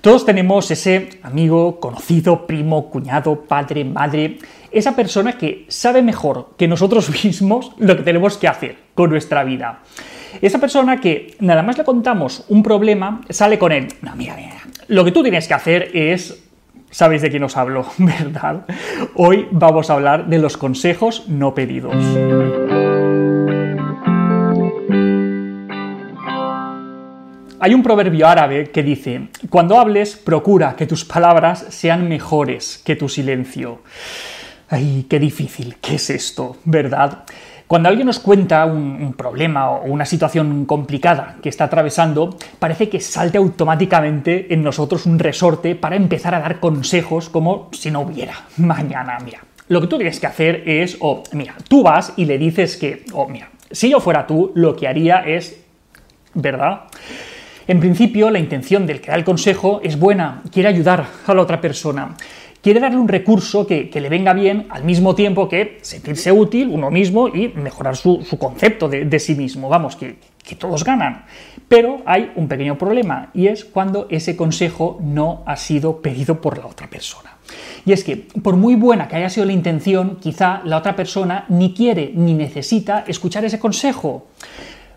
Todos tenemos ese amigo, conocido, primo, cuñado, padre, madre, esa persona que sabe mejor que nosotros mismos lo que tenemos que hacer con nuestra vida. Esa persona que nada más le contamos un problema, sale con él, no, mira, mira, lo que tú tienes que hacer es Sabéis de quién os hablo, ¿verdad? Hoy vamos a hablar de los consejos no pedidos. Hay un proverbio árabe que dice, cuando hables, procura que tus palabras sean mejores que tu silencio. Ay, qué difícil, ¿qué es esto? ¿Verdad? Cuando alguien nos cuenta un, problema o una situación complicada que está atravesando, parece que salte automáticamente en nosotros un resorte para empezar a dar consejos como si no hubiera mañana. Mira, lo que tú tienes que hacer es, o mira, tú vas y le dices que, o mira, si yo fuera tú, lo que haría es, ¿verdad? En principio, la intención del que da el consejo es buena, quiere ayudar a la otra persona quiere darle un recurso que, le venga bien al mismo tiempo que sentirse útil uno mismo y mejorar su, concepto de, sí mismo. Vamos, que, todos ganan. Pero hay un pequeño problema y es cuando ese consejo no ha sido pedido por la otra persona. Y es que, por muy buena que haya sido la intención, quizá la otra persona ni quiere ni necesita escuchar ese consejo.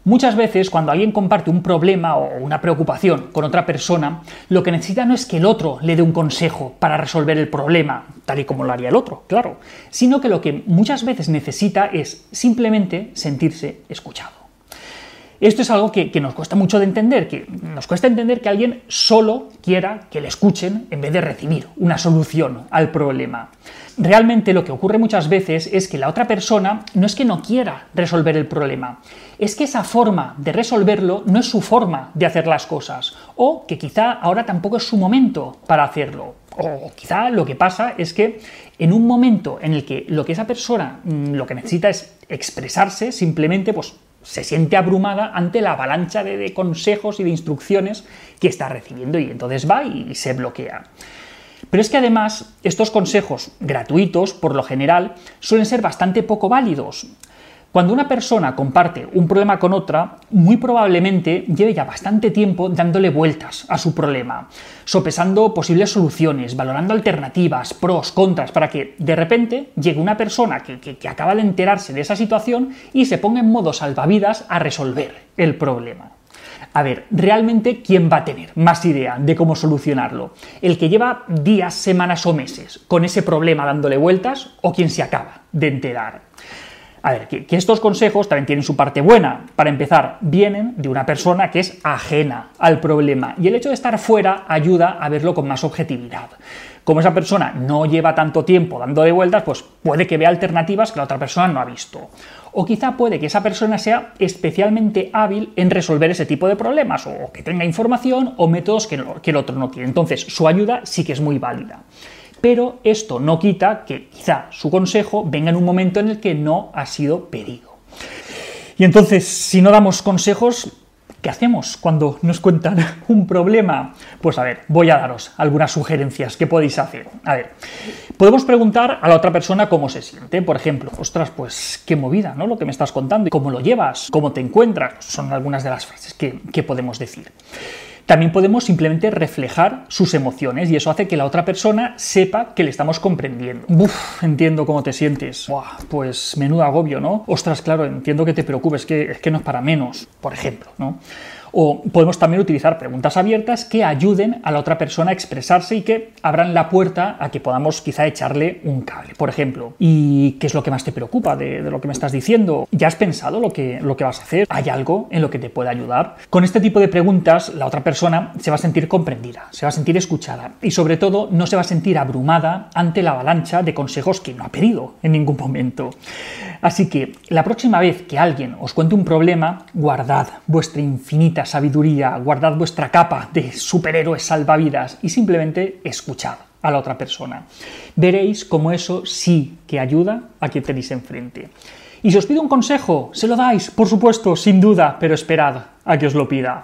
Muchas veces cuando alguien comparte un problema o una preocupación con otra persona, lo que necesita no es que el otro le dé un consejo para resolver el problema, tal y como lo haría el otro, claro, sino que lo que muchas veces necesita es simplemente sentirse escuchado. Esto es algo que, nos cuesta mucho de entender, que nos cuesta entender que alguien solo quiera que le escuchen en vez de recibir una solución al problema. Realmente lo que ocurre muchas veces es que la otra persona no es que no quiera resolver el problema, es que esa forma de resolverlo no es su forma de hacer las cosas, o que quizá ahora tampoco es su momento para hacerlo. O quizá lo que pasa es que en un momento en el que lo que esa persona mm, lo que necesita es expresarse, simplemente pues se siente abrumada ante la avalancha de, consejos y de instrucciones que está recibiendo y entonces va y se bloquea. Pero es que además estos consejos gratuitos, por lo general, suelen ser bastante poco válidos. Cuando una persona comparte un problema con otra, muy probablemente lleve ya bastante tiempo dándole vueltas a su problema, sopesando posibles soluciones, valorando alternativas, pros, contras, para que de repente llegue una persona que, acaba de enterarse de esa situación y se ponga en modo salvavidas a resolver el problema. A ver, realmente, ¿quién va a tener más idea de cómo solucionarlo? ¿El que lleva días, semanas o meses con ese problema dándole vueltas o quien se acaba de enterar? A ver, que, estos consejos también tienen su parte buena. Para empezar, vienen de una persona que es ajena al problema y el hecho de estar fuera ayuda a verlo con más objetividad. Como esa persona no lleva tanto tiempo dando de vueltas, pues puede que vea alternativas que la otra persona no ha visto. O quizá puede que esa persona sea especialmente hábil en resolver ese tipo de problemas, o que tenga información o métodos que, el otro no tiene. Entonces, su ayuda sí que es muy válida pero esto no quita que quizá su consejo venga en un momento en el que no ha sido pedido. Y entonces, si no damos consejos, ¿qué hacemos cuando nos cuentan un problema? Pues a ver, voy a daros algunas sugerencias que podéis hacer. A ver, podemos preguntar a la otra persona cómo se siente. Por ejemplo, ostras, pues qué movida, ¿no? Lo que me estás contando. ¿Cómo lo llevas? ¿Cómo te encuentras? Son algunas de las frases que, que podemos decir. También podemos simplemente reflejar sus emociones y eso hace que la otra persona sepa que le estamos comprendiendo. Uf, entiendo cómo te sientes. pues menudo agobio, ¿no? Ostras, claro, entiendo que te preocupes, que es que no es para menos, por ejemplo, ¿no? O podemos también utilizar preguntas abiertas que ayuden a la otra persona a expresarse y que abran la puerta a que podamos quizá echarle un cable. Por ejemplo, ¿y qué es lo que más te preocupa de, lo que me estás diciendo? ¿Ya has pensado lo que, lo que vas a hacer? ¿Hay algo en lo que te pueda ayudar? Con este tipo de preguntas, la otra persona se va a sentir comprendida, se va a sentir escuchada y sobre todo no se va a sentir abrumada ante la avalancha de consejos que no ha pedido en ningún momento. Así que la próxima vez que alguien os cuente un problema, guardad vuestra infinita sabiduría, guardad vuestra capa de superhéroes salvavidas y simplemente escuchad a la otra persona. Veréis cómo eso sí que ayuda a quien tenéis enfrente. Y si os pido un consejo, se lo dais, por supuesto, sin duda, pero esperad a que os lo pida.